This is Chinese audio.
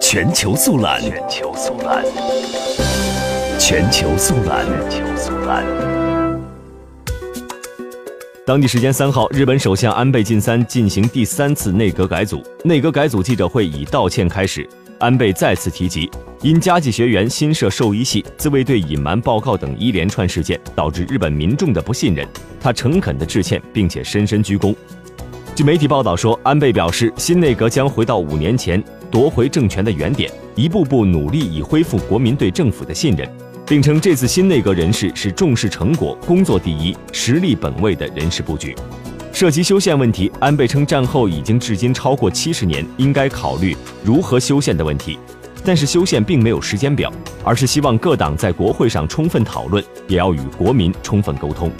全球速览，全球速览，全球速览，全球速览。当地时间三号，日本首相安倍晋三进行第三次内阁改组。内阁改组记者会以道歉开始，安倍再次提及因加计学员新设兽医系、自卫队隐瞒报告等一连串事件，导致日本民众的不信任。他诚恳地致歉，并且深深鞠躬。据媒体报道说，安倍表示，新内阁将回到五年前夺回政权的原点，一步步努力以恢复国民对政府的信任。并称这次新内阁人事是重视成果、工作第一、实力本位的人事布局。涉及修宪问题，安倍称战后已经至今超过七十年，应该考虑如何修宪的问题。但是修宪并没有时间表，而是希望各党在国会上充分讨论，也要与国民充分沟通。